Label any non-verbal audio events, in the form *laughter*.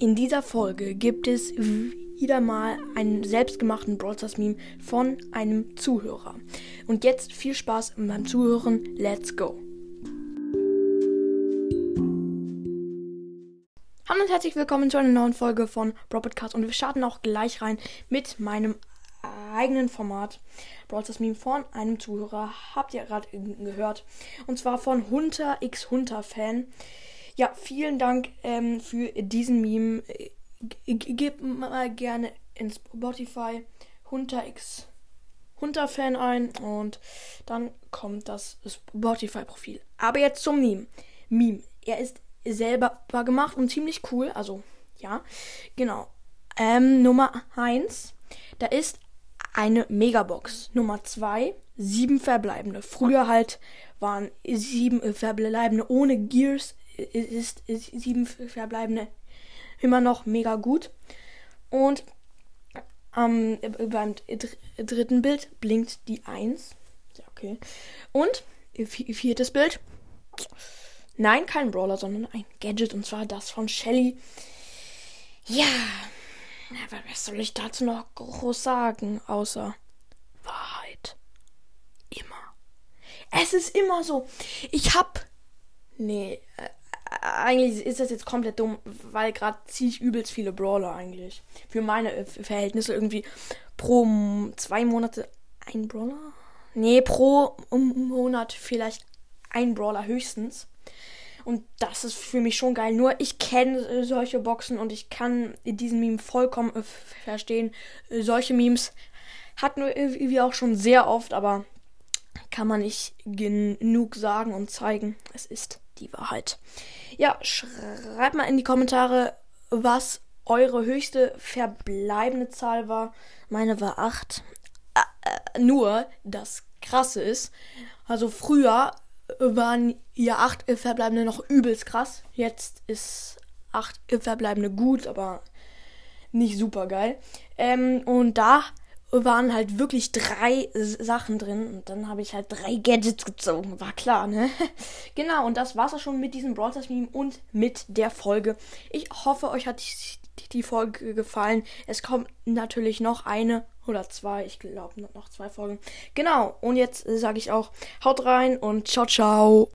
In dieser Folge gibt es wieder mal einen selbstgemachten Brawl Stars Meme von einem Zuhörer. Und jetzt viel Spaß beim Zuhören. Let's go! Hallo und herzlich willkommen zu einer neuen Folge von Brawl Podcast und wir starten auch gleich rein mit meinem eigenen Format. Brawl Stars Meme von einem Zuhörer. Habt ihr gerade gehört. Und zwar von Hunter x Hunter Fan. Ja, vielen Dank ähm, für diesen Meme. Gib mal gerne in Spotify Hunter X Hunter Fan ein und dann kommt das Spotify-Profil. Aber jetzt zum Meme. Meme. Er ist selber gemacht und ziemlich cool. Also, ja, genau. Ähm, Nummer 1. Da ist eine Megabox. Nummer 2. Sieben verbleibende. Früher halt waren sieben verbleibende ohne Gears ist, ist sieben verbleibende immer noch mega gut. Und ähm, beim dritten Bild blinkt die 1. Ja, okay. Und viertes Bild. Nein, kein Brawler, sondern ein Gadget. Und zwar das von Shelly. Ja. Aber was soll ich dazu noch groß sagen? Außer Wahrheit. Immer. Es ist immer so. Ich hab. Nee, äh, eigentlich ist das jetzt komplett dumm, weil gerade ziehe ich übelst viele Brawler eigentlich. Für meine äh, Verhältnisse irgendwie pro zwei Monate ein Brawler? Nee, pro Monat vielleicht ein Brawler höchstens. Und das ist für mich schon geil. Nur ich kenne äh, solche Boxen und ich kann diesen Meme vollkommen äh, verstehen. Solche Memes hatten wir irgendwie auch schon sehr oft, aber kann man nicht genug sagen und zeigen. Es ist die Wahrheit. Ja, schreibt mal in die Kommentare, was eure höchste verbleibende Zahl war. Meine war 8. Äh, äh, nur, das Krasse ist, also früher waren ja 8 verbleibende noch übelst krass. Jetzt ist 8 verbleibende gut, aber nicht super geil. Ähm, und da waren halt wirklich drei Sachen drin und dann habe ich halt drei Gadgets gezogen, war klar, ne? *laughs* genau, und das war's auch schon mit diesem Brawl Meme und mit der Folge. Ich hoffe, euch hat die, die Folge gefallen. Es kommt natürlich noch eine oder zwei, ich glaube noch zwei Folgen. Genau, und jetzt sage ich auch, haut rein und ciao, ciao.